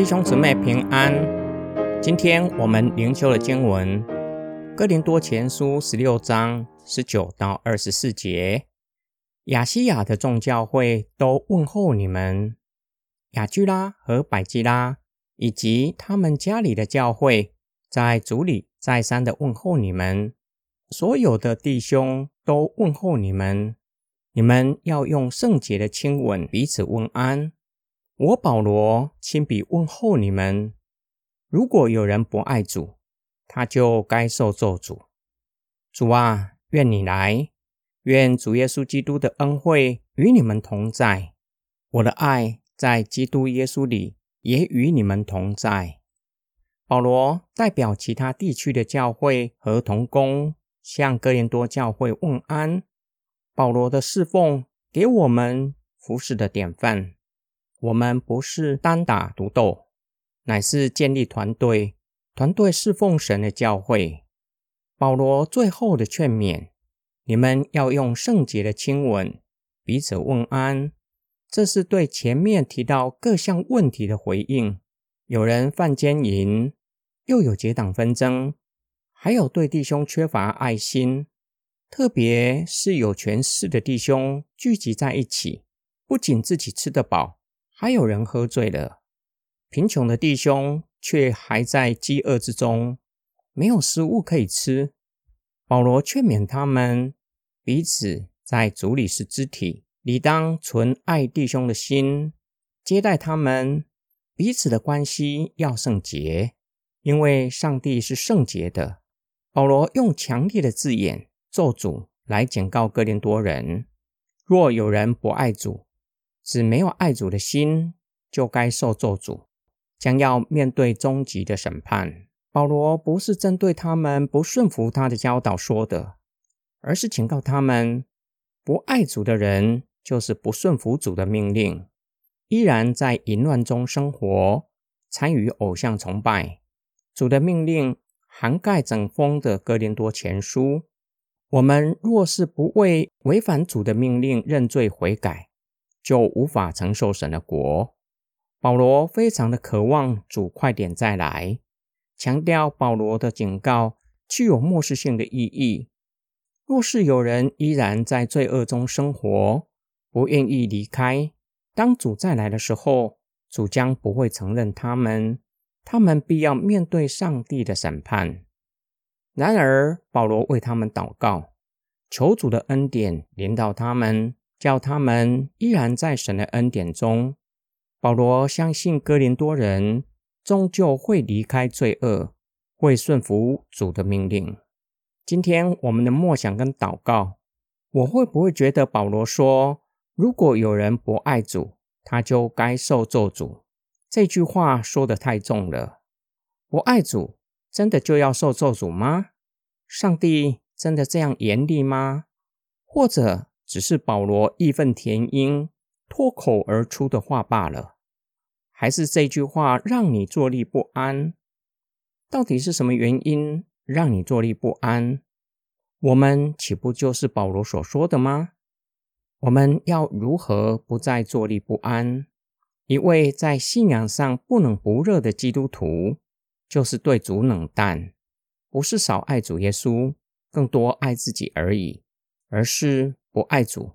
弟兄姊妹平安。今天我们灵修的经文《哥林多前书》十六章十九到二十四节。亚西亚的众教会都问候你们，雅居拉和百基拉以及他们家里的教会，在主里再三的问候你们。所有的弟兄都问候你们。你们要用圣洁的亲吻彼此问安。我保罗亲笔问候你们。如果有人不爱主，他就该受咒诅。主啊，愿你来，愿主耶稣基督的恩惠与你们同在。我的爱在基督耶稣里也与你们同在。保罗代表其他地区的教会和同工，向哥林多教会问安。保罗的侍奉给我们服侍的典范。我们不是单打独斗，乃是建立团队、团队侍奉神的教会。保罗最后的劝勉：你们要用圣洁的亲吻彼此问安。这是对前面提到各项问题的回应。有人犯奸淫，又有结党纷争，还有对弟兄缺乏爱心，特别是有权势的弟兄聚集在一起，不仅自己吃得饱。还有人喝醉了，贫穷的弟兄却还在饥饿之中，没有食物可以吃。保罗劝勉他们，彼此在主里是肢体，理当存爱弟兄的心，接待他们。彼此的关系要圣洁，因为上帝是圣洁的。保罗用强烈的字眼咒诅来警告哥林多人：若有人不爱主，只没有爱主的心，就该受咒诅，将要面对终极的审判。保罗不是针对他们不顺服他的教导说的，而是警告他们：不爱主的人就是不顺服主的命令，依然在淫乱中生活，参与偶像崇拜。主的命令涵盖整封的哥林多前书。我们若是不为违反主的命令认罪悔改，就无法承受神的国。保罗非常的渴望主快点再来，强调保罗的警告具有末世性的意义。若是有人依然在罪恶中生活，不愿意离开，当主再来的时候，主将不会承认他们，他们必要面对上帝的审判。然而，保罗为他们祷告，求主的恩典临到他们。叫他们依然在神的恩典中。保罗相信哥林多人终究会离开罪恶，会顺服主的命令。今天我们的默想跟祷告，我会不会觉得保罗说：“如果有人不爱主，他就该受咒诅。”这句话说的太重了。不爱主，真的就要受咒诅吗？上帝真的这样严厉吗？或者？只是保罗义愤填膺脱口而出的话罢了，还是这句话让你坐立不安？到底是什么原因让你坐立不安？我们岂不就是保罗所说的吗？我们要如何不再坐立不安？一位在信仰上不冷不热的基督徒，就是对主冷淡，不是少爱主耶稣，更多爱自己而已，而是。不爱主，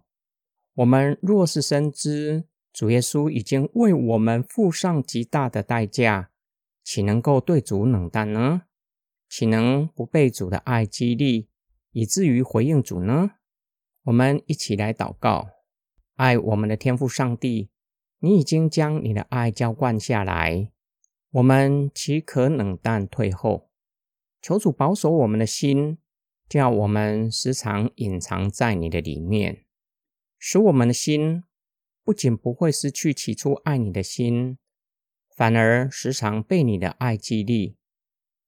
我们若是深知主耶稣已经为我们付上极大的代价，岂能够对主冷淡呢？岂能不被主的爱激励，以至于回应主呢？我们一起来祷告：爱我们的天父上帝，你已经将你的爱浇灌下来，我们岂可冷淡退后？求主保守我们的心。叫我们时常隐藏在你的里面，使我们的心不仅不会失去起初爱你的心，反而时常被你的爱激励，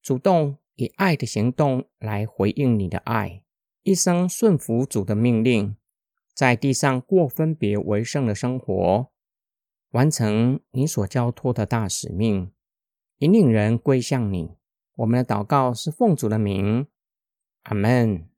主动以爱的行动来回应你的爱，一生顺服主的命令，在地上过分别为圣的生活，完成你所交托的大使命，引领人归向你。我们的祷告是奉主的名。Amen.